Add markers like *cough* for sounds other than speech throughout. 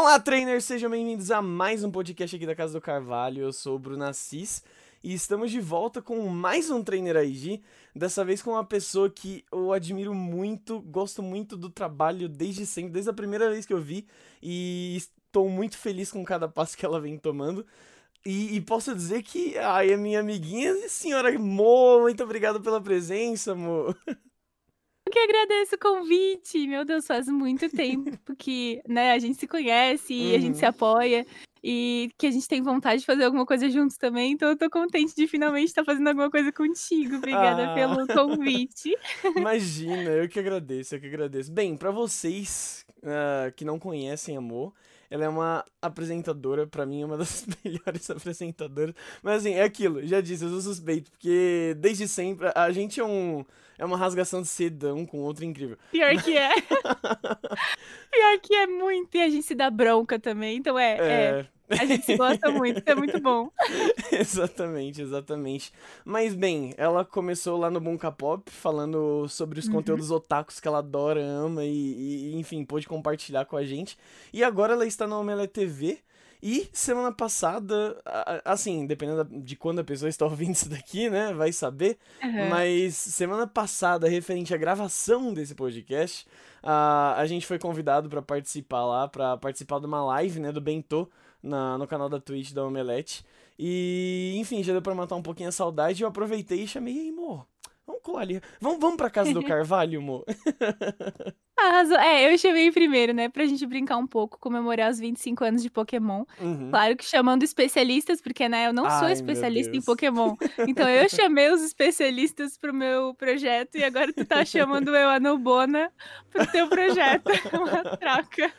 Olá, trainers! Sejam bem-vindos a mais um podcast aqui da Casa do Carvalho. Eu sou o Bruno Assis e estamos de volta com mais um Trainer IG. Dessa vez com uma pessoa que eu admiro muito, gosto muito do trabalho desde sempre, desde a primeira vez que eu vi e estou muito feliz com cada passo que ela vem tomando. E, e posso dizer que ai, a minha amiguinha, senhora Mo, muito obrigado pela presença, Mo. *laughs* Eu que agradeço o convite. Meu Deus, faz muito tempo que né, a gente se conhece e a gente se Uhum. apoia e que a gente tem vontade de fazer alguma coisa juntos também. Então eu tô contente de finalmente estar fazendo alguma coisa contigo. Obrigada Ah. pelo convite. Imagina, eu que agradeço, eu que agradeço. Bem, pra vocês ah, que não conhecem a Mo, ela é uma apresentadora, pra mim, é uma das *laughs* melhores apresentadoras. Mas assim, é aquilo, já disse, eu sou suspeito, porque desde sempre a gente é um é uma rasgação de seda um com o outro incrível. Pior que é. *laughs* Pior que é muito. E a gente se dá bronca também. Então é. é. A gente se gosta muito, isso é muito bom. *laughs* exatamente, exatamente. Mas bem, ela começou lá no Bunka Pop falando sobre os Uhum. conteúdos otakus que ela adora, ama e, e, enfim, pôde compartilhar com a gente. E agora ela está na Omelete TV. E semana passada, assim, dependendo de quando a pessoa está ouvindo isso daqui, né, vai saber. Aham. Mas semana passada, referente à gravação desse podcast, a, a gente foi convidado pra participar lá, pra participar de uma live, né, do Bentô, na, no canal da Twitch da Omelete. E, enfim, já deu pra matar um pouquinho a saudade. e Eu aproveitei e chamei, ei, mo, vamos colar ali. Vamos, vamos pra casa do *laughs* Carvalho, mo? *laughs* Arrasou. É, eu chamei primeiro, né? Pra gente brincar um pouco, comemorar os 25 anos de Pokémon. Uhum. Claro que chamando especialistas, porque, né, eu não sou Ai, especialista em. Pokémon. Então eu *laughs* chamei os especialistas pro meu projeto e agora tu tá chamando eu, a Nobona, pro teu projeto. Uma troca.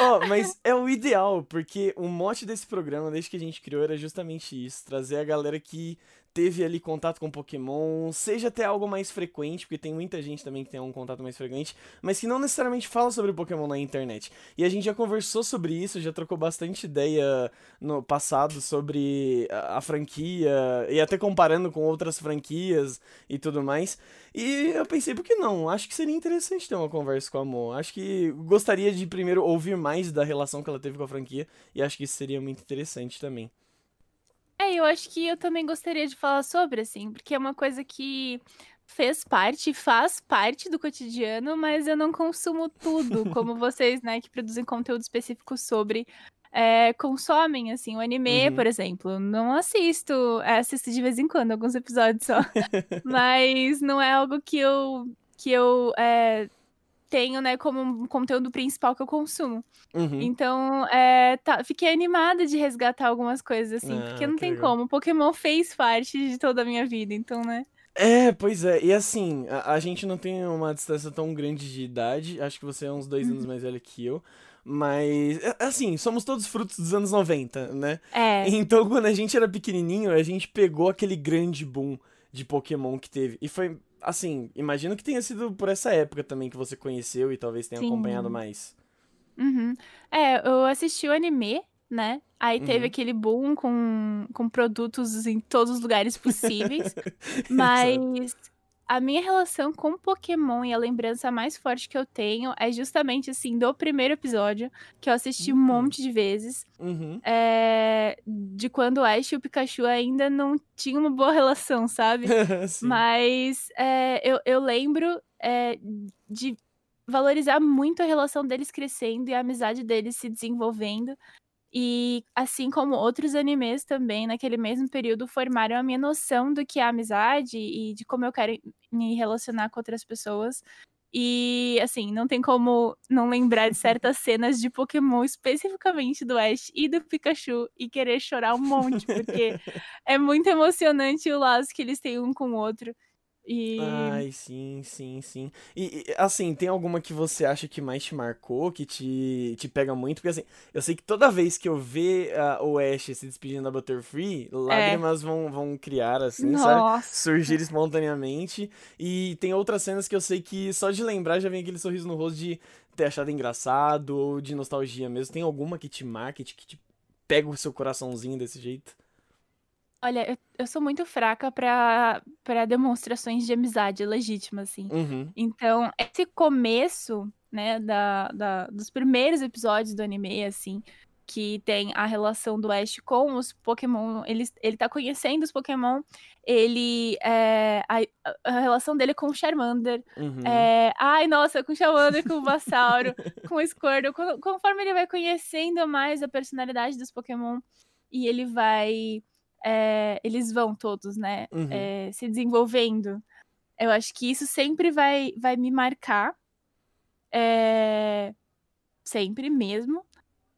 Ó, mas é o ideal, porque o mote desse programa, desde que a gente criou, era justamente isso: trazer a galera que teve ali contato com Pokémon, seja até algo mais frequente, porque tem muita gente também que tem um contato mais frequente, mas que não necessariamente fala sobre Pokémon na internet. E a gente já conversou sobre isso, já trocou bastante ideia no passado sobre a, a franquia, e até comparando com outras franquias e tudo mais. E eu pensei, por que não? Acho que seria interessante ter uma conversa com a Mo. Acho que gostaria de primeiro ouvir mais da relação que ela teve com a franquia, e acho que isso seria muito interessante também. É, eu acho que eu também gostaria de falar sobre, assim, porque é uma coisa que fez parte, faz parte do cotidiano, mas eu não consumo tudo, *laughs* como vocês, né, que produzem conteúdo específico sobre. é, consomem, assim, o anime, Uhum. por exemplo. Não assisto, é, assisto de vez em quando, alguns episódios só. *laughs* mas não é algo que eu, que eu é, tenho, né, como um conteúdo principal que eu consumo. Uhum. Então, é, tá- fiquei animada de resgatar algumas coisas, assim, porque Ah, não que tem legal. como. Pokémon fez parte de toda a minha vida, então, né? É, pois é. E assim, a, a gente não tem uma distância tão grande de idade. Acho que você é uns dois anos mais velho que eu. Mas, é, assim, somos todos frutos dos anos 90, né? É, Então, quando a gente era pequenininho, a gente pegou aquele grande boom de Pokémon que teve. E foi, assim, imagino que tenha sido por essa época também que você conheceu e talvez tenha Sim. acompanhado mais. uhum. É, eu assisti o anime, né? Aí teve Uhum. aquele boom com, com produtos em todos os lugares possíveis. *laughs* Mas a minha relação com Pokémon e a lembrança mais forte que eu tenho é justamente, assim, do primeiro episódio, que eu assisti um Hum. monte de vezes. Uhum. é, de quando o Ash e o Pikachu ainda não tinham uma boa *laughs* relação, sabe? *laughs* Mas é, eu, eu lembro é, de valorizar muito a relação deles crescendo e a amizade deles se desenvolvendo. E assim como outros animes também, naquele mesmo período, formaram a minha noção do que é amizade e de como eu quero me relacionar com outras pessoas. E, assim, não tem como não lembrar de *laughs* certas cenas de Pokémon, especificamente do Ash e do Pikachu, e querer chorar um monte, porque *laughs* é muito emocionante o laço que eles têm um com o outro. E. Ai, sim, sim, sim. E, assim, tem alguma que você acha que mais te marcou, que te, te pega muito? Porque assim, eu sei que toda vez que eu ver ah, o Ash se despedindo da Butterfree, lágrimas vão, vão criar, assim, sabe? Nossa. Surgir espontaneamente. E tem outras cenas que eu sei que só de lembrar já vem aquele sorriso no rosto de ter achado engraçado ou de nostalgia mesmo. Tem alguma que te marca, que te pega o seu coraçãozinho desse jeito? Olha, eu, eu sou muito fraca pra, pra demonstrações de amizade legítima, assim. Uhum. Então, esse começo né, da, da, dos primeiros episódios do anime, assim, que tem a relação do Ash com os Pokémon, ele, ele tá conhecendo os Pokémon, ele, é, a, a relação dele com o Charmander, Uhum. é, ai, nossa, com o Charmander, com o Vassauro, *laughs* com o Squirtle, con- conforme ele vai conhecendo mais a personalidade dos Pokémon, e ele vai, é, eles vão todos, né, Uhum. é, se desenvolvendo, eu acho que isso sempre vai, vai me marcar, é, sempre mesmo,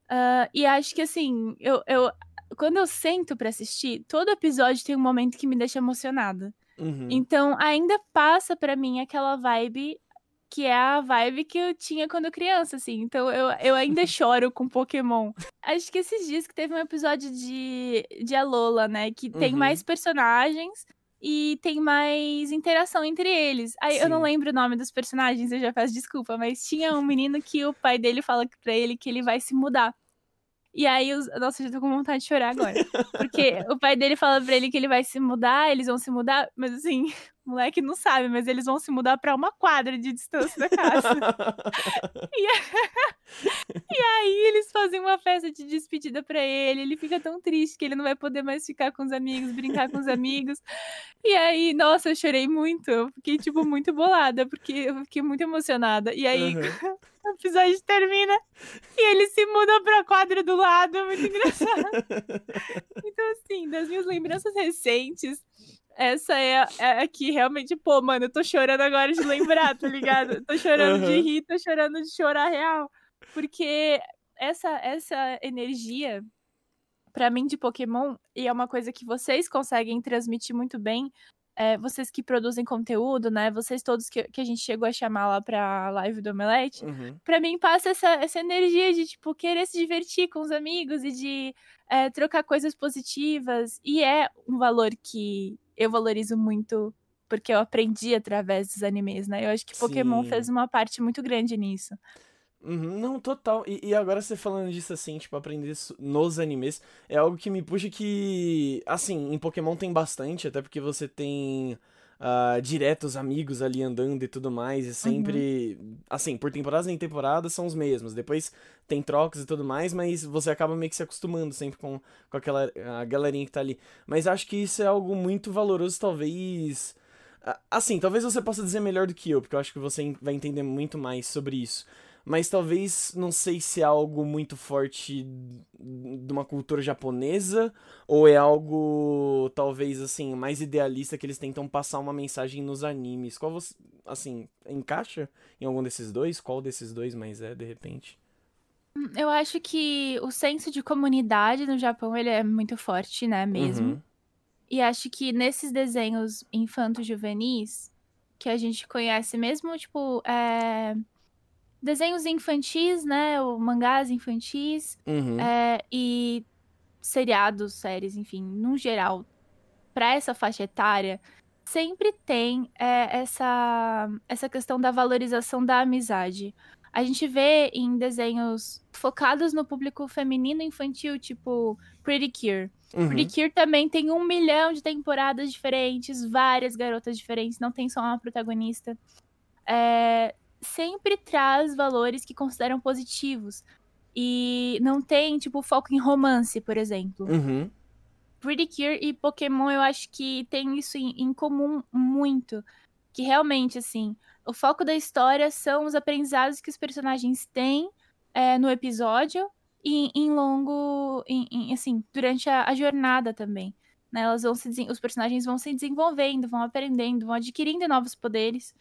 Ah, e acho que assim, eu, eu quando eu sento pra assistir, todo episódio tem um momento que me deixa emocionada. Uhum. Então, ainda passa pra mim aquela vibe que é a vibe que eu tinha quando criança, assim. Então, eu, eu ainda *laughs* choro com Pokémon. Acho que esses dias que teve um episódio de, de Alola, né? Que tem Uhum. mais personagens e tem mais interação entre eles. Aí, eu não Sim. lembro o nome dos personagens, eu já peço desculpa, mas tinha um menino que o pai dele fala pra ele que ele vai se mudar. E aí, os... nossa, eu já tô com vontade de chorar agora. Porque *laughs* o pai dele fala pra ele que ele vai se mudar, eles vão se mudar, mas assim, o *laughs* moleque não sabe, mas eles vão se mudar pra uma quadra de distância da casa. *laughs* e aí eles fazem uma festa de despedida pra ele, ele fica tão triste que ele não vai poder mais ficar com os amigos, brincar com os amigos. E aí, nossa, eu chorei muito, eu fiquei tipo muito bolada, porque eu fiquei muito emocionada. E aí, Uhum. O episódio termina e eles se mudam pra quadra do lado, é muito engraçado. *laughs* Então, assim, das minhas lembranças recentes, essa é a, é a que realmente, pô, mano, eu tô chorando agora de lembrar, tá ligado? Tô chorando de Aham. rir, tô chorando de chorar real. Porque essa, essa energia, pra mim, de Pokémon, e é uma coisa que vocês conseguem transmitir muito bem, é, vocês que produzem conteúdo, né? Vocês todos que, que a gente chegou a chamar lá pra live do Omelete, Uhum. pra mim passa essa, essa energia de, tipo, querer se divertir com os amigos e de é, trocar coisas positivas. E é um valor que eu valorizo muito porque eu aprendi através dos animes, né? Eu acho que Pokémon Sim. fez uma parte muito grande nisso. Uhum, Não, total. E, e agora você falando disso assim, tipo, aprender isso nos animes, é algo que me puxa que, assim, em Pokémon tem bastante, até porque você tem ah, diretos amigos ali andando e tudo mais, e sempre, assim, por temporadas em temporada são os mesmos. Depois tem trocas e tudo mais, mas você acaba meio que se acostumando sempre com, com aquela a galerinha que tá ali. Mas acho que isso é algo muito valoroso, talvez. ah, Assim, talvez você possa dizer melhor do que eu, porque eu acho que você vai entender muito mais sobre isso. Mas talvez, não sei se é algo muito forte de uma cultura japonesa, ou é algo, talvez, assim, mais idealista que eles tentam passar uma mensagem nos animes. Qual você, assim, encaixa em algum desses dois? Qual desses dois mais é, de repente? Eu acho que o senso de comunidade no Japão ele é muito forte, né, mesmo. Uhum. E acho que nesses desenhos infanto-juvenis, que a gente conhece mesmo, tipo, é, desenhos infantis, né, ou mangás infantis, Uhum. é, e seriados, séries, enfim, no geral, pra essa faixa etária, sempre tem é, essa, essa questão da valorização da amizade. A gente vê em desenhos focados no público feminino infantil, tipo Pretty Cure. Uhum. Pretty Cure também tem um milhão de temporadas diferentes, várias garotas diferentes, não tem só uma protagonista. É, sempre traz valores que consideram positivos. E não tem, tipo, foco em romance, por exemplo. Uhum. Pretty Cure e Pokémon, eu acho que tem isso em, em comum muito. Que realmente, assim, o foco da história são os aprendizados que os personagens têm é, no episódio e em longo, em- em, assim, durante a, a jornada também. Né? Elas vão se, os personagens vão se desenvolvendo, vão aprendendo, vão adquirindo novos poderes.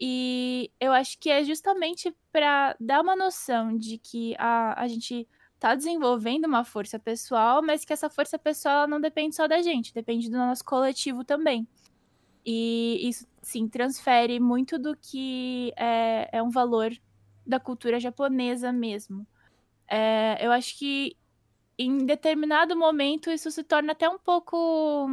E eu acho que é justamente para dar uma noção de que a, a gente tá desenvolvendo uma força pessoal, mas que essa força pessoal não depende só da gente, depende do nosso coletivo também. E isso, sim, transfere muito do que é, é um valor da cultura japonesa mesmo. É, eu acho que em determinado momento isso se torna até um pouco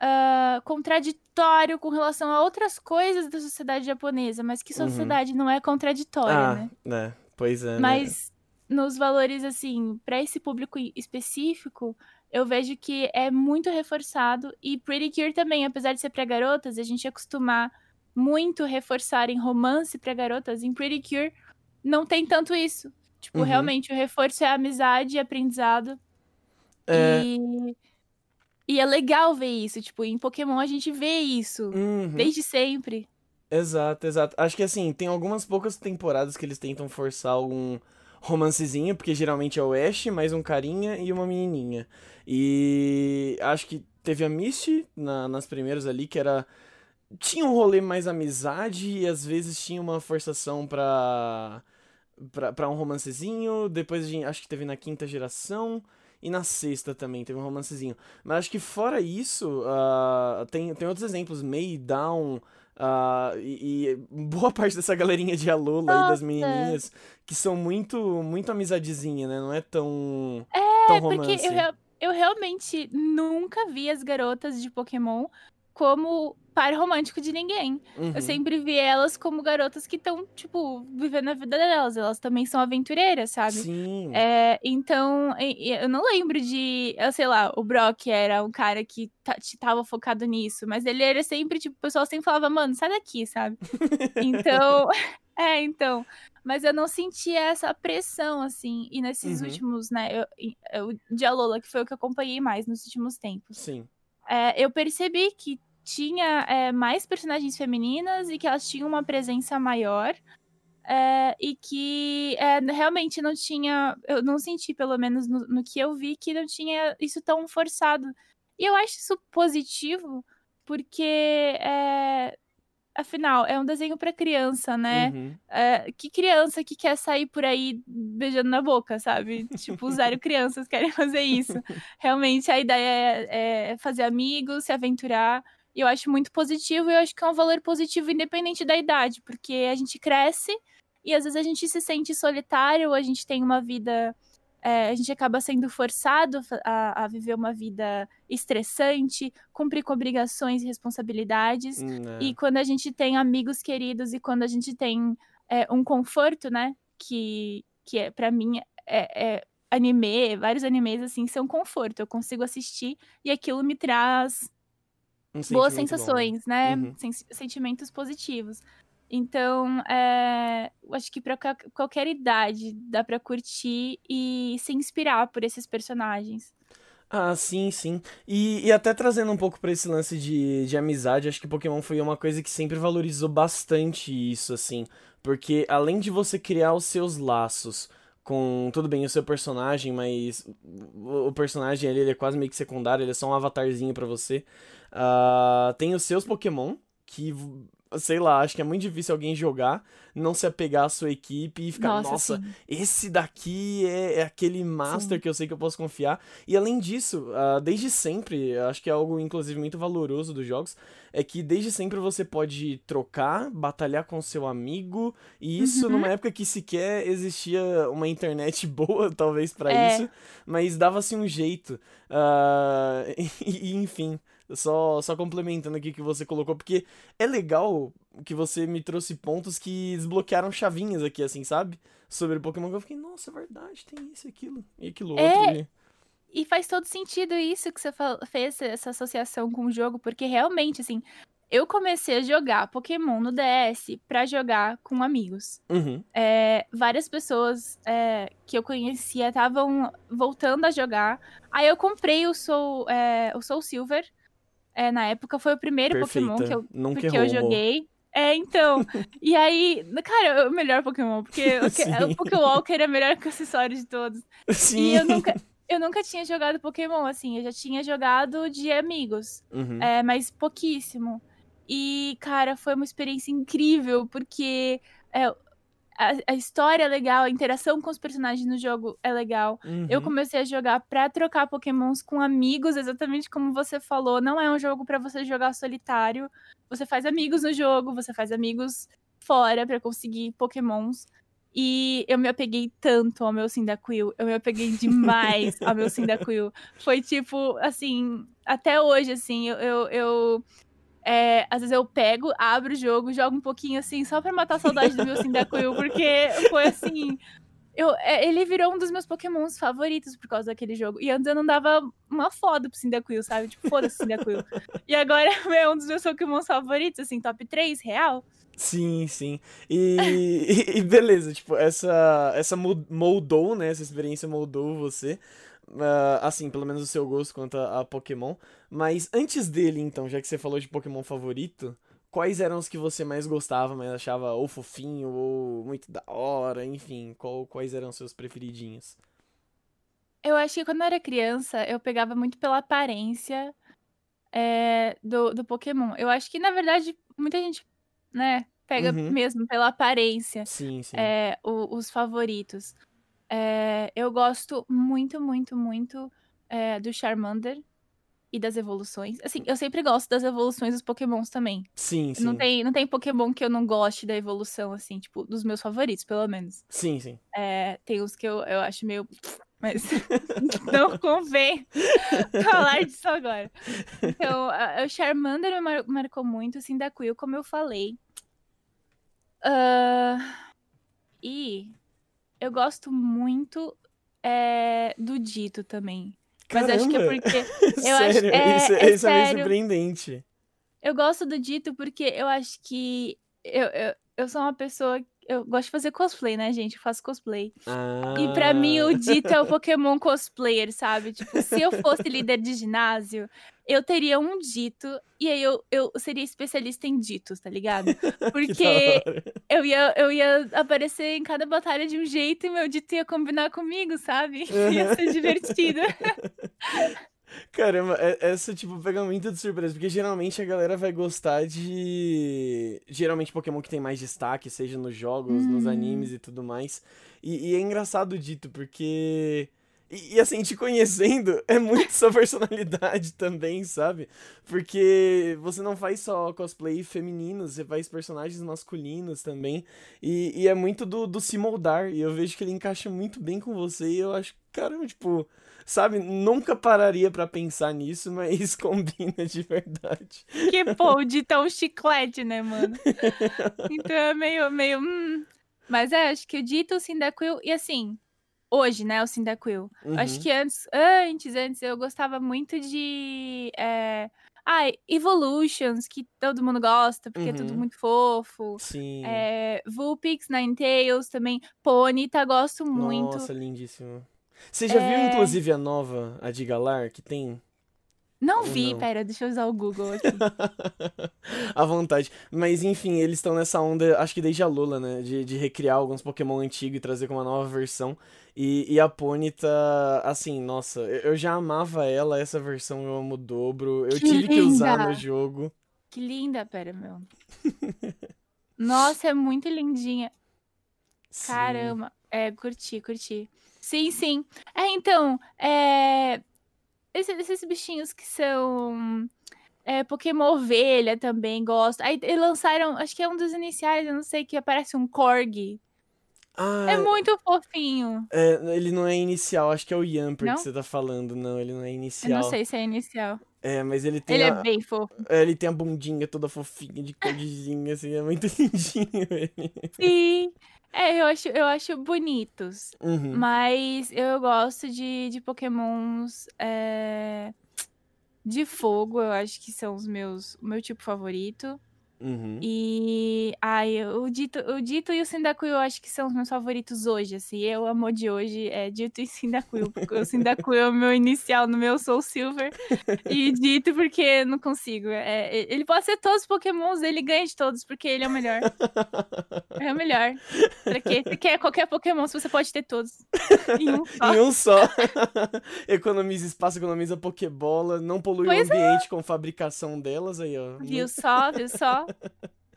ah, contraditório com relação a outras coisas da sociedade japonesa, mas que Uhum. sociedade não é contraditória, Ah, né? né? Pois é, né? Mas nos valores, assim, para esse público em específico, eu vejo que é muito reforçado. E Pretty Cure também, apesar de ser para garotas, a gente acostumar muito reforçarem romance para garotas, em Pretty Cure não tem tanto isso. Tipo, Uhum. realmente, o reforço é amizade e aprendizado. É. E... e é legal ver isso. Tipo, em Pokémon a gente vê isso. Uhum. Desde sempre. Exato, exato. Acho que assim, tem algumas poucas temporadas que eles tentam forçar algum romancezinho, porque geralmente é o Ash, mais um carinha e uma menininha. E acho que teve a Misty na- nas primeiras ali, que era. Tinha um rolê mais amizade e às vezes tinha uma forçação pra. pra, pra um romancezinho. Depois a gente- acho que teve na quinta geração. E na sexta também teve um romancezinho. Mas acho que fora isso, ah, tem, tem outros exemplos. May, Down. ah, e, e boa *laughs* parte dessa galerinha de Alola aí das menininhas que são muito muito amizadezinha, né? Não é tão É, tão porque romance. eu, rea- eu realmente nunca vi as garotas de Pokémon como par romântico de ninguém. Uhum. Eu sempre vi elas como garotas que estão, tipo, vivendo a vida delas. Elas também são aventureiras, sabe? Sim. É, então, eu não lembro de, eu sei lá, o Brock era um cara que tava focado nisso, mas ele era sempre, tipo, o pessoal sempre falava, mano, sai daqui, sabe? *laughs* Então, *laughs* é, então, mas eu não sentia essa pressão, assim, e nesses Uhum. últimos, né, eu, eu, de Alola, que foi o que eu acompanhei mais nos últimos tempos, Sim. é, eu percebi que tinha é, mais personagens femininas e que elas tinham uma presença maior. é, e que é, realmente não tinha. Eu não senti, pelo menos no, no que eu vi, que não tinha isso tão forçado. E eu acho isso positivo, porque. é, afinal, é um desenho para criança, né? Uhum. É, que criança que quer sair por aí beijando na boca, sabe? *laughs* Tipo, zero crianças querem fazer isso. Realmente a ideia é, é fazer amigos, se aventurar. E eu acho muito positivo e eu acho que é um valor positivo independente da idade, porque a gente cresce e às vezes a gente se sente solitário, a gente tem uma vida. é, a gente acaba sendo forçado a, a viver uma vida estressante, cumprir com obrigações e responsabilidades. Hum, é. E quando a gente tem amigos queridos e quando a gente tem é, um conforto, né? Que, que é, para mim, é, é anime, vários animes, assim, são conforto. Eu consigo assistir e aquilo me traz Um boas sentimento bom. sensações, né? Uhum. Sen- sentimentos positivos. Então, é, eu acho que para qualquer idade dá pra curtir e se inspirar por esses personagens. Ah, sim, sim. E, e até trazendo um pouco pra esse lance de, de amizade, acho que Pokémon foi uma coisa que sempre valorizou bastante isso, assim. Porque além de você criar os seus laços com, tudo bem, o seu personagem, mas o, personagem ali, ele é quase meio que secundário, ele é só um avatarzinho pra você. Ah, tem os seus Pokémon, que, sei lá, acho que é muito difícil alguém jogar, não se apegar à sua equipe e ficar, Nossa, nossa, esse daqui é, é aquele master Sim. que eu sei que eu posso confiar. E além disso, ah, desde sempre, acho que é algo inclusive muito valoroso dos jogos, é que desde sempre você pode trocar, batalhar com seu amigo, e isso Uhum. numa época que sequer existia uma internet *laughs* boa, talvez, pra É. isso, mas dava-se um jeito. Ah, *laughs* e, e, enfim, só, só complementando aqui o que você colocou, porque é legal que você me trouxe pontos que desbloquearam chavinhas aqui, assim, sabe? Sobre o Pokémon, que eu fiquei, nossa, é verdade, tem isso, aquilo, e aquilo É, outro. e- E faz todo sentido isso que você fez, essa associação com o jogo, porque realmente, assim, eu comecei a jogar Pokémon no DS pra jogar com amigos. Uhum, É, várias pessoas é, que eu conhecia estavam voltando a jogar. Aí eu comprei o Soul, é, o Soul Silver. É, na época foi o primeiro Pokémon que eu, Nunca que eu joguei. É, então. *laughs* e aí, cara, o melhor Pokémon, porque o, o Pokéwalker é o melhor acessório de todos. Sim. E eu nunca, eu nunca tinha jogado Pokémon, assim, eu já tinha jogado de amigos, Uhum. é, mas pouquíssimo. E, cara, foi uma experiência incrível, porque é, a, a história é legal, a interação com os personagens no jogo é legal. Eu Uhum. comecei a jogar pra trocar Pokémons com amigos, exatamente como você falou. Não é um jogo pra você jogar solitário. Você faz amigos no jogo, você faz amigos fora pra conseguir Pokémons. E eu me apeguei tanto ao meu Cyndaquil, eu me apeguei demais ao meu *laughs* Cyndaquil. Foi tipo, assim, até hoje, assim, eu. eu, eu, é, às vezes eu pego, abro o jogo, jogo um pouquinho assim, só pra matar a saudade do meu Cyndaquil, porque foi assim. Eu, é, ele virou um dos meus pokémons favoritos por causa daquele jogo. E antes eu não dava uma foda pro Cyndaquil, sabe? Tipo, foda-se Cyndaquil. e agora *laughs* é um dos meus pokémons favoritos, assim, top 3, real. Sim, sim. *laughs* E, e, beleza, tipo, essa, essa moldou, né? Essa experiência moldou você. Uh, assim, pelo menos o seu gosto quanto a, a, Pokémon. Mas antes dele, então, já que você falou de Pokémon favorito, quais eram os que você mais gostava, mas achava ou fofinho, ou muito da hora, enfim, qual, quais eram os seus preferidinhos? Eu acho que quando eu era criança, eu pegava muito pela aparência é, do, do Pokémon. Eu acho que, na verdade, muita gente, né, pega uhum. mesmo pela aparência sim, sim. É, o, os favoritos. É, eu gosto muito, muito, muito é, do Charmander e das evoluções. Assim, eu sempre gosto das evoluções dos Pokémons também. Sim, sim. Não tem, não tem Pokémon que eu não goste da evolução, assim, tipo, dos meus favoritos, pelo menos. Sim, sim. É, tem uns que eu, eu acho meio. *laughs* Mas *laughs* não convém *laughs* falar disso agora. Então, o Charmander me mar marcou muito, assim, da Quill, como eu falei. Uh... E eu gosto muito é, do Dito também. Caramba. Mas acho que é porque. *laughs* Eu acho, é, isso, é, isso é meio surpreendente. Eu gosto do Dito porque eu acho que. Eu, eu, eu sou uma pessoa eu gosto de fazer cosplay, né, gente? Eu faço cosplay. Ah. E pra mim, o Dito é o *laughs* Pokémon cosplayer, sabe? Tipo, se eu fosse líder de ginásio, eu teria um Dito e aí eu, eu seria especialista em Ditos, tá ligado? *laughs* Porque eu ia, eu ia aparecer em cada batalha de um jeito e meu Dito ia combinar comigo, sabe? *laughs* Ia ser divertido. Caramba, é, essa, tipo, pega muito de surpresa, porque geralmente a galera vai gostar de. Geralmente Pokémon que tem mais destaque, seja nos jogos, nos uhum. animes e tudo mais. E, e é engraçado dito, porque. E, e, assim, te conhecendo, *laughs* é muito sua personalidade também, sabe? Porque você não faz só cosplay feminino, você faz personagens masculinos também. E, e é muito do, do se moldar. E eu vejo que ele encaixa muito bem com você. E eu acho, caramba, tipo sabe? Nunca pararia para pensar nisso, mas *laughs* combina de verdade. Que pô, de tão chiclete, né, mano? Então é meio, meio. Hum. Mas é, acho que o dito o Cyndaquil, e assim, hoje, né, o Cyndaquil. Uhum. Acho que antes, antes, antes, eu gostava muito de. É... Ah, Evolutions, que todo mundo gosta, porque uhum. é tudo uhum. muito fofo. Sim. É, Vulpix, Ninetales também. Ponyta, gosto muito. Nossa, lindíssimo. Você já é... viu, inclusive, a nova, a de Galar, que tem? Não vi, não? pera, deixa eu usar o Google aqui. *laughs* à vontade. Mas enfim, eles estão nessa onda, acho que desde a Lula, né? De, de recriar alguns Pokémon antigos e trazer com uma nova versão. E, e a Pony tá, assim, nossa, eu já amava ela, essa versão eu amo o dobro. Eu que tive linda. que usar no jogo. Que linda, pera, meu. nossa, é muito lindinha. *laughs* Sim. Caramba. É, curti, curti. Sim, sim. É, então, é... Esses, esses bichinhos que são. É, Pokémon Ovelha também gosto. Aí lançaram, acho que é um dos iniciais, eu não sei, que aparece um Korg. Ah, é muito fofinho. É, ele não é inicial, acho que é o Yamper não? que você tá falando. Não, ele não é inicial. Eu não sei se é inicial. É, mas ele tem. Ele a... é bem fofo. É, ele tem a bundinha toda fofinha, de cordinha, assim, é muito *laughs* lindinho ele. Sim. É, eu acho, eu acho bonitos. Uhum. Mas eu gosto de, de pokémons é, de fogo, eu acho que são os meus, o meu tipo favorito. Uhum. E ai, o Dito, o Dito e o Cyndaquil eu acho que são os meus favoritos hoje, assim. Eu, amor de hoje, é Dito e. Porque o Cyndaquil é o meu inicial no meu Soul Silver. e Dito porque não consigo. É, ele pode ser todos os pokémons, ele ganha de todos, porque ele é o melhor. é o melhor. Pra quê? Você quer qualquer pokémon, você pode ter todos. em um só. em um só. *laughs* economiza espaço, economiza pokébola, não polui pois o é. ambiente é. com fabricação delas aí, ó. Viu só, viu só?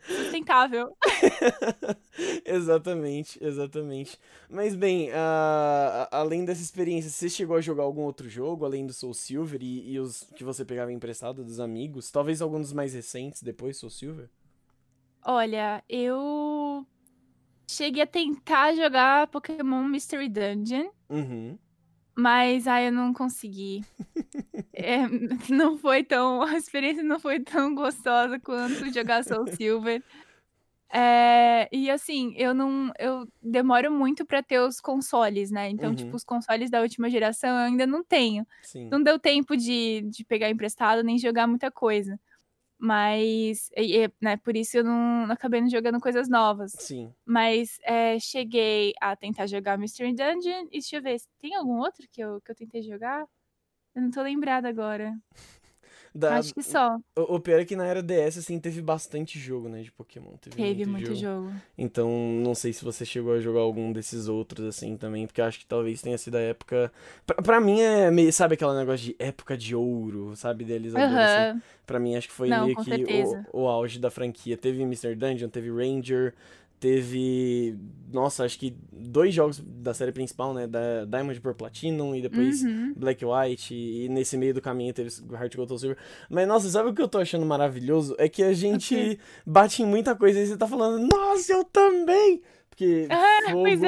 Sustentável. *laughs* exatamente, exatamente. Mas bem, uh, além dessa experiência, você chegou a jogar algum outro jogo, além do Soul Silver e, e os que você pegava emprestado dos amigos? Talvez algum dos mais recentes depois Soul Silver? Olha, eu cheguei a tentar jogar Pokémon Mystery Dungeon. Uhum. Mas aí eu não consegui. *laughs* É, não foi tão. A experiência não foi tão gostosa quanto jogar Soul *laughs* Silver. É, e assim, eu não. Eu demoro muito pra ter os consoles, né? Então, Uhum. tipo, os consoles da última geração eu ainda não tenho. Sim. Não deu tempo de, de pegar emprestado nem jogar muita coisa. Mas, e- né, por isso eu não, não acabei não jogando coisas novas. Sim. Mas é, cheguei a tentar jogar Mystery Dungeon. E deixa eu ver, tem algum outro que eu, que eu tentei jogar? Eu não tô lembrada agora. Da- Acho que só. O, o pior é que na era DS, assim, teve bastante jogo, né, de Pokémon. Teve, Teve muito jogo. Então, não sei se você chegou a jogar algum desses outros, assim, também, porque acho que talvez tenha sido a época... Pra, pra mim é meio, sabe aquele negócio de época de ouro, sabe, idealizador, assim? Aham. Pra mim, acho que foi Não, meio que o, o auge da franquia. Teve Mr. Dungeon, teve Ranger, teve. Nossa, acho que dois jogos da série principal, né? Da Diamond por Platinum e depois Uhum. Black White. E, nesse meio do caminho teve Heart Gold Silver. Mas, nossa, sabe o que eu tô achando maravilhoso? É que a gente bate em muita coisa e você tá falando, nossa, eu também! Porque fogo pois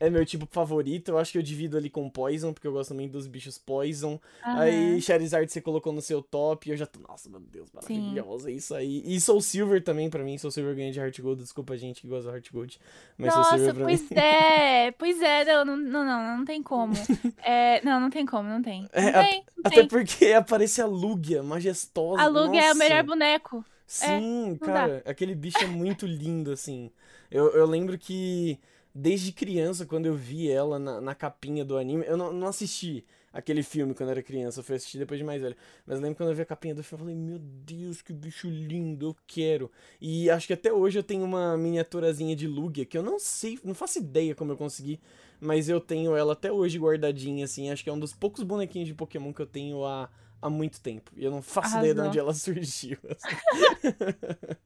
é. é meu tipo favorito. Eu acho que eu divido ali com Poison, porque eu gosto também dos bichos Poison. Aham. Aí Charizard você colocou no seu top e eu já tô, nossa, meu Deus, maravilhosa, é isso aí. E Soul Silver também pra mim, Soul Silver ganha de Heart Gold, desculpa gente que gosta do Heart Gold, mas Soul Nossa, Silver pra pois mim. *laughs* é, pois é, não, não, não, não, não tem como. É, não, não tem como, não tem. Não É, tem, não Até tem. porque aparece a Lugia, majestosa. A Lug é o nossa. melhor boneco. Sim, dá. cara, aquele bicho é muito lindo, assim. Eu, eu lembro que desde criança, quando eu vi ela na, na capinha do anime, eu não, não assisti aquele filme quando eu era criança, eu fui assistir depois de mais velho. Mas eu lembro quando eu vi a capinha do filme, eu falei, meu Deus, que bicho lindo, eu quero. E acho que até hoje eu tenho uma miniaturazinha de Lugia, que eu não sei, não faço ideia como eu consegui, mas eu tenho ela até hoje guardadinha, assim. Acho que é um dos poucos bonequinhos de Pokémon que eu tenho há, há muito tempo. E eu não faço ideia de Arrasou. onde ela *laughs* surgiu. assim. *laughs*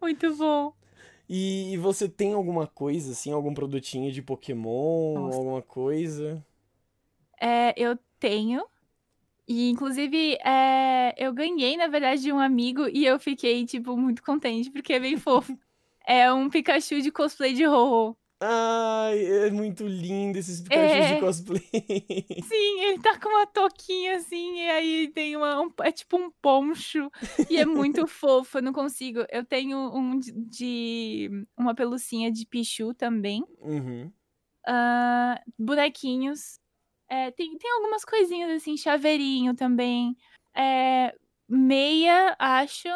Muito bom. E, e você tem alguma coisa, assim, algum produtinho de Pokémon, Nossa. alguma coisa? É, eu tenho. E, inclusive, é, eu ganhei, na verdade, de um amigo e eu fiquei, tipo, muito contente, porque é bem fofo. *laughs* É um Pikachu de cosplay de Ho-Ho. Ai, é muito lindo esses Pikachu É. de cosplay. *laughs* Sim, ele tá com uma touquinha assim, e aí tem uma. um- é tipo um poncho. E é muito *laughs* fofo, eu não consigo. Eu tenho um de. de- uma pelucinha de Pichu também. Uhum. Ah, bonequinhos. É, tem, tem algumas coisinhas assim, chaveirinho também. É, meia, acho.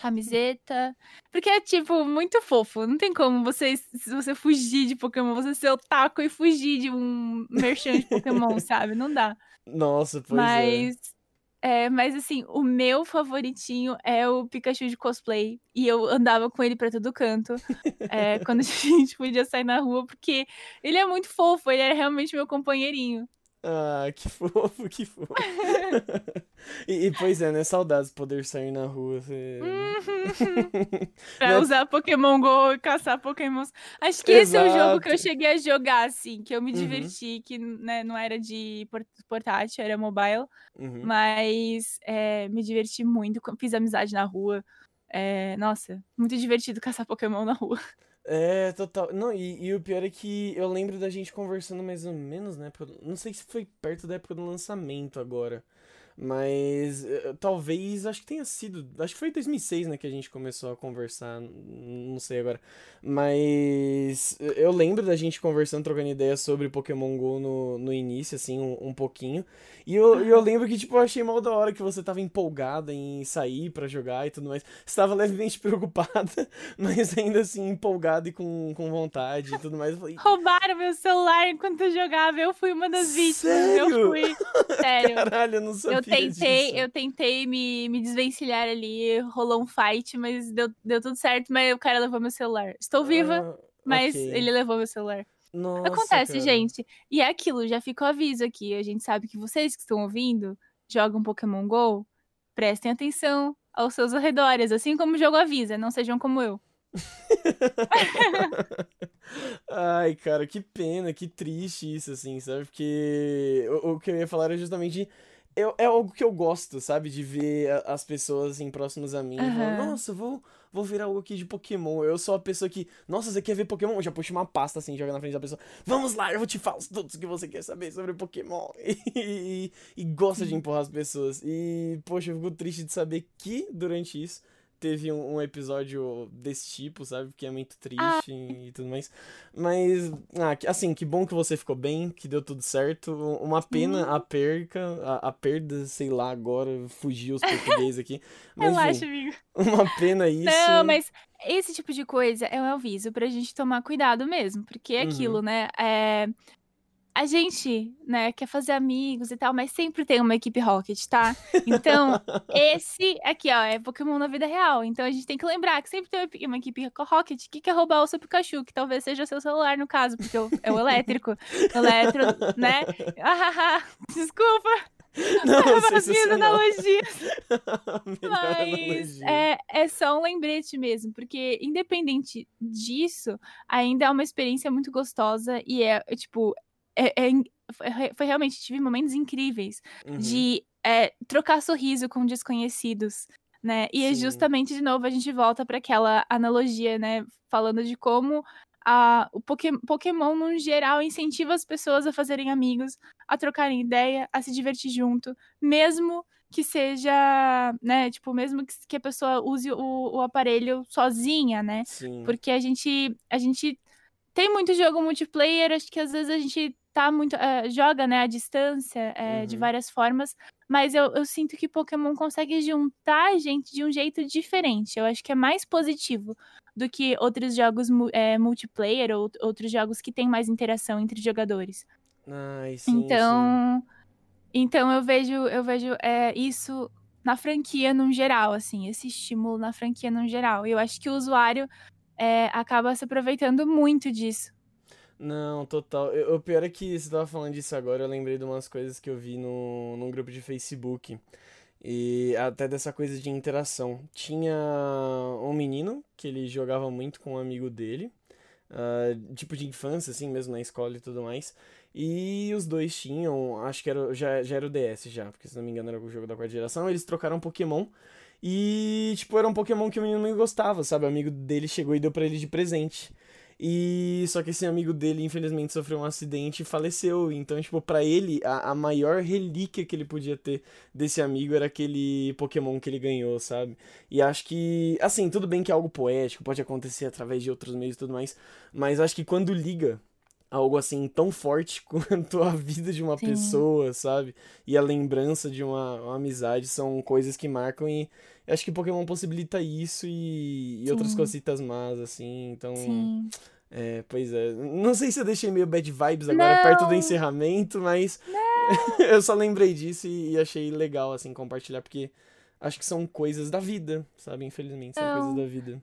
Camiseta. Porque é, tipo, muito fofo. Não tem como você, se você fugir de Pokémon, você ser otaku e fugir de um merchan de Pokémon, *laughs* sabe? Não dá. Nossa, pois é. Mas. É, mas assim, o meu favoritinho é o Pikachu de cosplay. E eu andava com ele pra todo canto. é, *laughs* quando a gente podia sair na rua, porque ele é muito fofo, ele é realmente meu companheirinho. Ah, que *laughs* fofo, que fofo. e, e, pois é, né? Saudades poder sair na rua. Você... *laughs* pra Né? usar Pokémon GO e caçar Pokémons. Acho que esse é o jogo que eu Exato. cheguei a jogar, assim, que eu me Uhum. diverti, que né, não era de por- portátil, era mobile. Uhum. Mas é, me diverti muito, fiz amizade na rua. É, nossa, muito divertido caçar Pokémon na rua. É, total. Não, e, e o pior é que eu lembro da gente conversando mais ou menos na época. Não sei se foi perto da época do lançamento agora. Mas eh, talvez, acho que tenha sido. Acho que foi em 2006, né, que a gente começou a conversar. Não sei agora. Mas eh, eu lembro da gente conversando, trocando ideia sobre Pokémon GO no, no início, assim, um, um pouquinho. E eu, eu lembro que, tipo, eu achei mal da hora que você tava empolgada em sair pra jogar e tudo mais. Você tava levemente *laughs* preocupada, mas ainda assim empolgada e com, com vontade e tudo mais. Eu falei, Roubaram meu celular enquanto eu jogava. Eu fui uma das vítimas. Eu Sério? fui. *laughs* Sério. caralho, eu não sabia Eu tentei, eu tentei me, me desvencilhar ali, rolou um fight, mas deu, deu tudo certo, mas o cara levou meu celular. Estou viva, Ah, mas ele levou meu celular. Nossa, Acontece, cara. gente. E é aquilo, já fica o aviso aqui. A gente sabe que vocês que estão ouvindo jogam Pokémon GO, prestem atenção aos seus arredores, assim como o jogo avisa, não sejam como eu. *laughs* Ai, cara, que pena, que triste isso, assim, sabe? Porque o, o que eu ia falar era justamente. Eu- é algo que eu gosto, sabe? De ver a- as pessoas, assim, próximas a mim. e falar, nossa, vou, vou ver algo aqui de Pokémon. Eu sou a pessoa que, nossa, você quer ver Pokémon? Eu já puxo uma pasta, assim, joga na frente da pessoa. Vamos lá, eu vou te falar os tudo que você quer saber sobre Pokémon. *laughs* E, e, gosta de empurrar as pessoas. E, poxa, eu fico triste de saber que, durante isso, teve um, um episódio desse tipo, sabe? Que é muito triste ah. e tudo mais. Mas, ah, assim, que bom que você ficou bem, que deu tudo certo. Uma pena uhum. a perca, a, a, perda, sei lá, agora, fugiu os *laughs* portugueses aqui. Mas, Relaxa, amigo. Uma pena *laughs* isso. Não, mas esse tipo de coisa é um aviso pra gente tomar cuidado mesmo, porque é uhum. aquilo, né? É a gente, né, quer fazer amigos e tal, mas sempre tem uma equipe Rocket, tá? Então, *laughs* esse aqui, ó, é Pokémon na vida real. Então a gente tem que lembrar que sempre tem uma equipe Rocket que quer roubar o seu Pikachu, que talvez seja o seu celular, no caso, porque é o elétrico. eletro, né? *laughs* Ah, desculpa. Não, analogias. *laughs* Mas é, é só um lembrete mesmo, porque independente disso, ainda é uma experiência muito gostosa e é, tipo, é, é, foi realmente, tive momentos incríveis uhum. de é, trocar sorriso com desconhecidos, né? E é Sim. justamente, de novo, a gente volta para aquela analogia, né? Falando de como a, o Pokémon, no geral, incentiva as pessoas a fazerem amigos, a trocarem ideia, a se divertir junto, mesmo que seja, né, tipo, mesmo que, que a pessoa use o, o aparelho sozinha, né? Sim. Porque a gente, a gente tem muito jogo multiplayer, acho que às vezes a gente tá muito. Uh, joga, né, à distância, uh, uhum. de várias formas. Mas eu, eu sinto que Pokémon consegue juntar a gente de um jeito diferente. Eu acho que é mais positivo do que outros jogos é, multiplayer ou outros jogos que têm mais interação entre jogadores. Ai, sim, então, sim. então eu vejo, eu vejo é, isso na franquia no geral, assim, esse estímulo na franquia no geral. Eu acho que o usuário é, acaba se aproveitando muito disso. Não, total. Eu, o pior é que você tava falando disso agora, eu lembrei de umas coisas que eu vi no, num grupo de Facebook. E até dessa coisa de interação. Tinha um menino que ele jogava muito com um amigo dele. Uh, tipo de infância, assim, mesmo na escola e tudo mais. E os dois tinham, acho que era, já, já era o DS já, porque se não me engano era o jogo da quarta geração. Eles trocaram Pokémon. E, tipo, era um Pokémon que o menino não gostava, sabe? O amigo dele chegou e deu para ele de presente. E só que esse amigo dele, infelizmente, sofreu um acidente e faleceu. Então, tipo, para ele, a, a maior relíquia que ele podia ter desse amigo era aquele Pokémon que ele ganhou, sabe? E acho que, assim, tudo bem que é algo poético, pode acontecer através de outros meios e tudo mais, mas acho que quando liga algo assim tão forte *laughs* quanto a vida de uma Sim. pessoa, sabe? E a lembrança de uma, uma, amizade são coisas que marcam e acho que Pokémon possibilita isso e, e outras cositas más, assim, então. Sim. É, pois é. Não sei se eu deixei meio bad vibes agora Não. perto do encerramento, mas *laughs* eu só lembrei disso e, e, achei legal, assim, compartilhar, porque acho que são coisas da vida, sabe? Infelizmente, são Não. coisas da vida.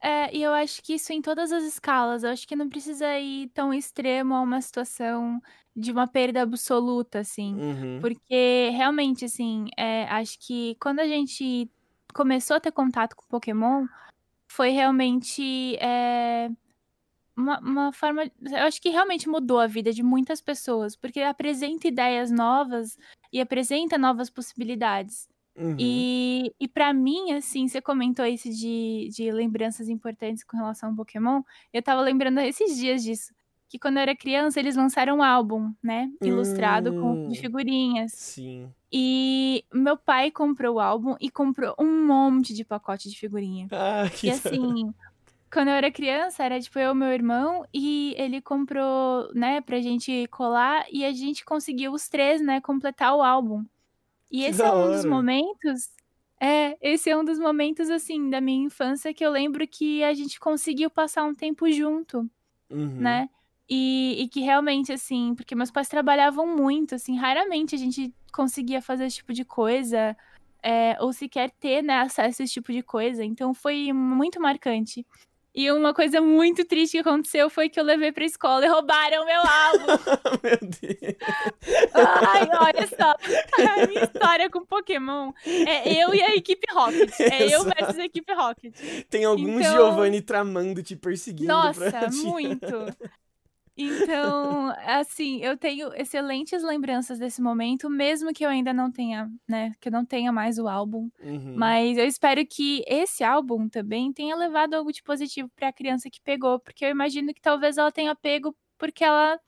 É, e eu acho que isso em todas as escalas. Eu acho que não precisa ir tão extremo a uma situação de uma perda absoluta, assim. Uhum. Porque realmente, assim, é, acho que quando a gente começou a ter contato com Pokémon, foi realmente é, uma, uma forma. Eu acho que realmente mudou a vida de muitas pessoas, porque apresenta ideias novas e apresenta novas possibilidades. Uhum. E, e para mim, assim, você comentou isso de, de lembranças importantes com relação ao Pokémon. Eu tava lembrando esses dias disso. Que quando eu era criança, eles lançaram um álbum, né? Ilustrado com, de hum. figurinhas. Sim. E meu pai comprou o álbum e comprou um monte de pacote de figurinha. Ah, *laughs* que E assim, quando eu era criança, era tipo eu e meu irmão, e ele comprou, né, pra gente colar, e a gente conseguiu os três, né, completar o álbum. E esse é um dos momentos. É, esse é um dos momentos, assim, da minha infância que eu lembro que a gente conseguiu passar um tempo junto, Uhum. né? E, e que realmente, assim, porque meus pais trabalhavam muito, assim, raramente a gente conseguia fazer esse tipo de coisa, é, ou sequer ter, né, acesso a esse tipo de coisa. Então foi muito marcante. E uma coisa muito triste que aconteceu foi que eu levei pra escola e roubaram meu álbum. *laughs* Meu Deus. Ai, olha só. A minha história com Pokémon é eu e a equipe Rocket. É eu versus a equipe Rocket. Tem algum Então- Giovanni tramando, te perseguindo Nossa, muito. Então, assim, eu tenho excelentes lembranças desse momento, mesmo que eu ainda não tenha, né, que eu não tenha mais o álbum. Uhum. Mas eu espero que esse álbum também tenha levado algo de positivo pra criança que pegou, porque eu imagino que talvez ela tenha pego porque ela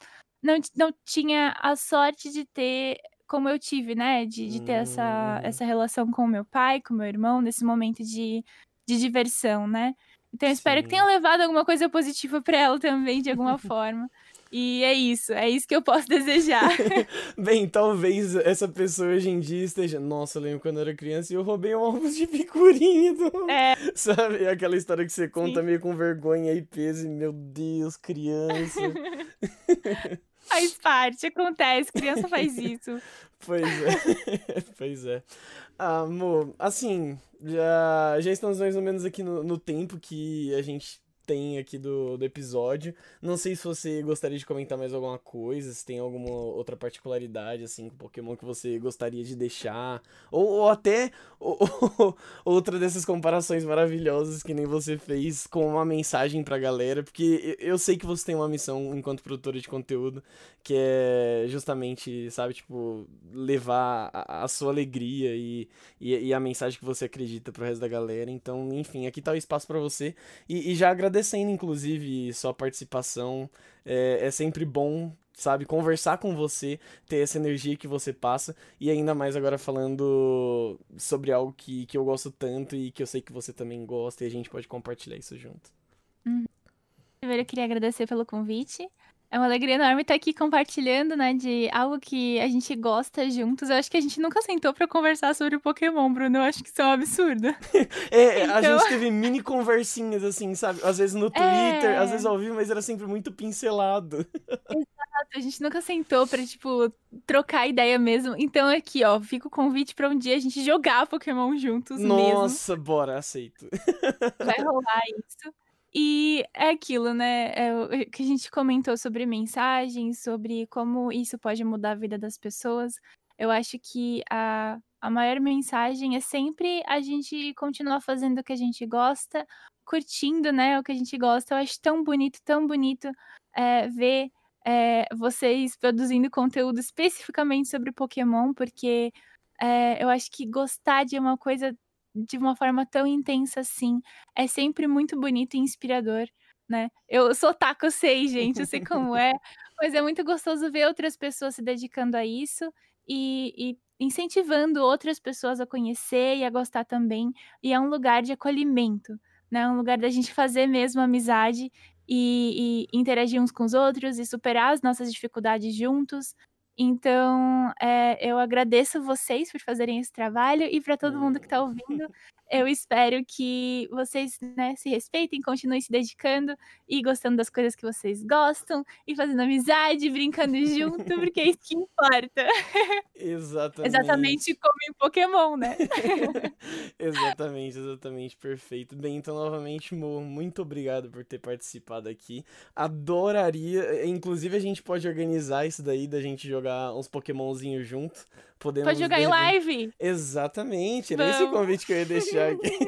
não, não tinha a sorte de ter, como eu tive, né, de, de ter essa, Hum. essa relação com o meu pai, com o meu irmão, nesse momento de, de diversão, né? Então eu espero Sim. que tenha levado alguma coisa positiva para ela também, de alguma *laughs* forma. E é isso, é isso que eu posso desejar. *laughs* Bem, talvez essa pessoa hoje em dia esteja. Nossa, eu lembro quando eu era criança e eu roubei um álbum de figurinha do. *laughs* É. Sabe? Aquela história que você conta Sim. meio com vergonha e peso. E, meu Deus, criança. Faz parte, acontece, criança faz isso. Pois é. pois é. Ah, Amor, assim, já, já estamos mais ou menos aqui no, no tempo que a gente tem aqui do, do episódio. Não sei se você gostaria de comentar mais alguma coisa, se tem alguma outra particularidade, assim, com Pokémon que você gostaria de deixar. Ou, ou até ou- *laughs* ou- outra dessas comparações maravilhosas que nem você fez com uma mensagem pra galera. Porque eu sei que você tem uma missão enquanto produtora de conteúdo que é justamente, sabe, tipo, levar a, a sua alegria e, e, e a mensagem que você acredita pro resto da galera. Então, enfim, aqui tá o espaço pra você. E, e já agradecendo, inclusive, sua participação. É, é sempre bom, sabe, conversar com você, ter essa energia que você passa. E ainda mais agora falando sobre algo que, que eu gosto tanto e que eu sei que você também gosta e a gente pode compartilhar isso junto. Primeiro eu queria agradecer pelo convite. É uma alegria enorme estar aqui compartilhando, né, de algo que a gente gosta juntos. Eu acho que a gente nunca sentou pra conversar sobre o Pokémon, Bruno. Eu acho que isso é um absurdo. *laughs* É, a Então- gente *laughs* teve mini conversinhas, assim, sabe? Às vezes no Twitter, às vezes ao vivo, mas era sempre muito pincelado. *laughs* A gente nunca sentou pra, tipo, trocar ideia mesmo. Então aqui, ó, fica o convite pra um dia a gente jogar Pokémon juntos mesmo. Nossa, bora, aceito. Vai rolar isso. E é aquilo, né? É o que a gente comentou sobre mensagens, sobre como isso pode mudar a vida das pessoas. Eu acho que a, a maior mensagem é sempre a gente continuar fazendo o que a gente gosta, curtindo, né, o que a gente gosta. Eu acho tão bonito, tão bonito é, ver é, vocês produzindo conteúdo especificamente sobre Pokémon, porque é, eu acho que gostar de uma coisa de uma forma tão intensa assim é sempre muito bonito e inspirador, né? Eu sou taco, eu sei, gente, eu sei como é, *laughs* mas é muito gostoso ver outras pessoas se dedicando a isso e, e incentivando outras pessoas a conhecer e a gostar também. E é um lugar de acolhimento, né? Um lugar da gente fazer mesmo amizade e, e interagir uns com os outros e superar as nossas dificuldades juntos. Então, é, eu agradeço vocês por fazerem esse trabalho e para todo mundo que está ouvindo, eu espero que vocês né, se respeitem, continuem se dedicando e gostando das coisas que vocês gostam e fazendo amizade, brincando junto, *laughs* porque é isso que importa. Exatamente. Exatamente como em Pokémon, né? *laughs* exatamente, exatamente, perfeito. Bem, então, novamente, Mo, muito obrigado por ter participado aqui. Adoraria, inclusive a gente pode organizar isso daí, da gente jogar uns Pokémonzinhos junto. Podemos Pode jogar em live? Exatamente, era esse o convite que eu ia deixar aqui.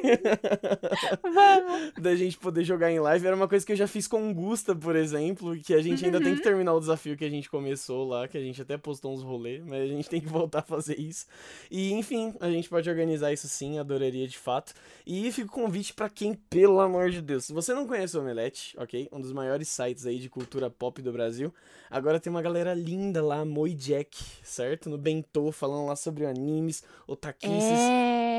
Vamos! da gente poder jogar em live. Era uma coisa que eu já fiz com o Gusta, por exemplo, que a gente ainda tem que terminar o desafio que a gente começou lá, que a gente até postou uns rolês, mas a gente tem que voltar a fazer isso. E enfim, a gente pode organizar isso sim, adoraria de fato. E fica o convite pra quem, pelo amor de Deus, se você não conhece o Omelete, ok? Um dos maiores sites aí de cultura pop do Brasil. Agora tem uma galera linda lá, Moi Jack, certo? No Bentô, falando lá sobre animes, otaquices. É.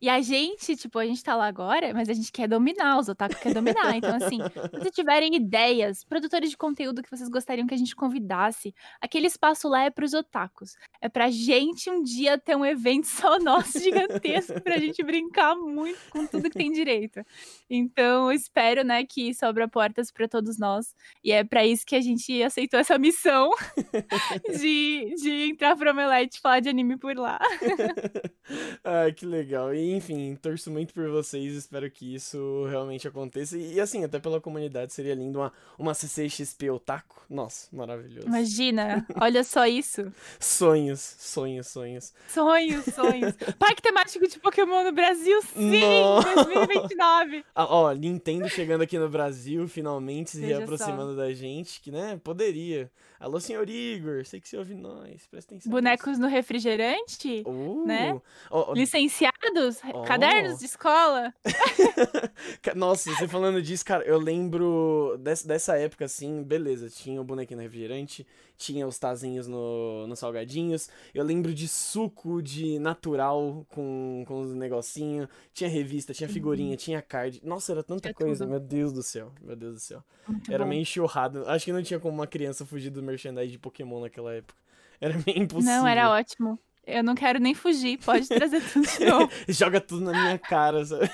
E a gente, tipo, a gente tá lá agora, mas a gente quer dominar, os otaku quer dominar. Então, assim, se vocês tiverem ideias, produtores de conteúdo que vocês gostariam que a gente convidasse, aquele espaço lá é pros otakus. É pra gente um dia ter um evento *laughs* só nosso gigantesco pra gente brincar muito com tudo que tem direito. Então, espero, né, que sobra portas pra todos nós. E é pra isso que a gente aceitou essa missão *laughs* de, de entrar pro Omelete e falar de anime por lá. *laughs* Ah, que legal. E enfim, torço muito por vocês, espero que isso realmente aconteça. E, assim, até pela comunidade seria lindo uma, uma CCXP Otaku. Nossa, maravilhoso. Imagina, *laughs* olha só isso. Sonhos, sonhos, sonhos. Sonhos, sonhos. *laughs* Parque temático de Pokémon no Brasil, sim! Nossa. *laughs* 2029. Ah, ó, Nintendo chegando aqui no Brasil, finalmente se Veja só. aproximando da gente, que né, poderia. Alô, senhor Igor, sei que você ouve nós, presta atenção. Bonecos no refrigerante, Uh, né? ó, ó, licenciados, Oh. cadernos de escola. *laughs* Nossa, você falando disso, cara, eu lembro dessa, dessa época, assim, beleza, tinha o bonequinho no refrigerante, tinha os tazinhos no, nos salgadinhos. Eu lembro de suco de natural com, com os negocinhos. Tinha revista, tinha figurinha, uhum. tinha card. Nossa, era tanta coisa. Tudo. Meu Deus do céu. Meu Deus do céu. Muito era bom. meio enxurrado. Acho que não tinha como uma criança fugir do merchandising de Pokémon naquela época. Era meio impossível. Não, era ótimo. Eu não quero nem fugir, pode trazer tudo de *laughs* novo. Joga tudo na minha cara, sabe?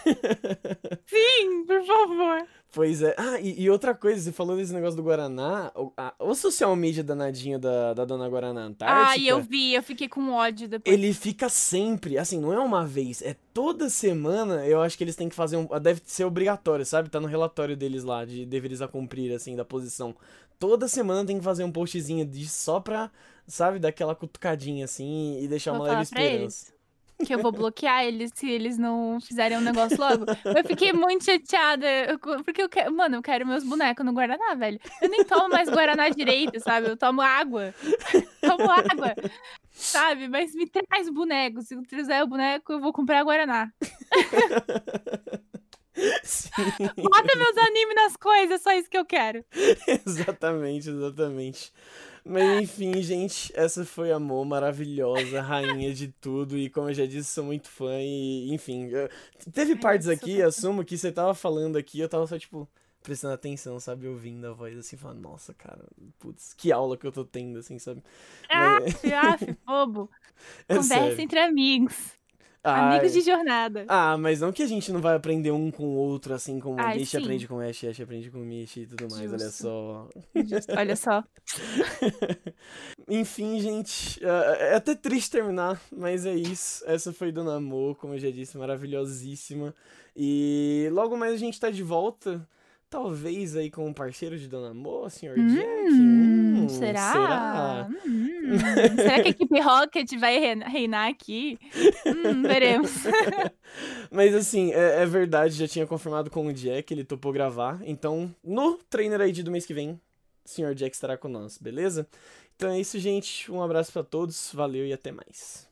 Sim, por favor. Pois é. Ah, e, e, outra coisa, você falou desse negócio do Guaraná. O, a, o social media danadinho da, da Dona Guaraná Antártica. Ah, eu vi, eu fiquei com ódio depois. Ele fica sempre, assim, não é uma vez, é toda semana. Eu acho que eles têm que fazer um. Deve ser obrigatório, sabe? Tá no relatório deles lá, de deveres a cumprir, assim, da posição. Toda semana tem que fazer um postzinho disso só pra, sabe, dar aquela cutucadinha, assim, e deixar Vou uma leve esperança que eu vou bloquear eles se eles não fizerem um negócio logo. Eu fiquei muito chateada, porque eu quero, mano, eu quero meus bonecos no Guaraná, velho. Eu nem tomo mais Guaraná direito, sabe? Eu tomo água. *laughs* tomo água, sabe? Mas me traz boneco. Se trazer o boneco, eu vou comprar Guaraná. *laughs* Sim. Bota meus animes nas coisas, só isso que eu quero. exatamente, exatamente. Mas enfim, gente, essa foi a Mo, maravilhosa, rainha de tudo. E como eu já disse, sou muito fã. E, enfim, teve partes aqui, assumo que você tava falando aqui, eu tava só, tipo, prestando atenção, sabe? Ouvindo a voz assim, falando, nossa, cara, putz, que aula que eu tô tendo, assim, sabe? Ah, Mas... af, bobo. *laughs* É Conversa sério. entre amigos. Amigos de jornada. Ah, mas não que a gente não vai aprender um com o outro, assim, como Ai, Mish aprende com Ash, Ash aprende com Mish e tudo mais, Justo. olha só. Justo. Olha só. *laughs* Enfim, gente, é, é até triste terminar, mas é isso. Essa foi Dona Amor, como eu já disse, maravilhosíssima. E logo mais a gente tá de volta Talvez aí com um parceiro de Dona Mo, senhor hum, Jack? Hum, será? Será? Hum, será que a equipe Rocket vai reinar aqui? Hum, veremos. *laughs* Mas assim, é, é, verdade, já tinha confirmado com o Jack, ele topou gravar. Então, no Trainer ID do mês que vem, o senhor Jack estará com nós, beleza? Então é isso, gente. Um abraço para todos, valeu e até mais.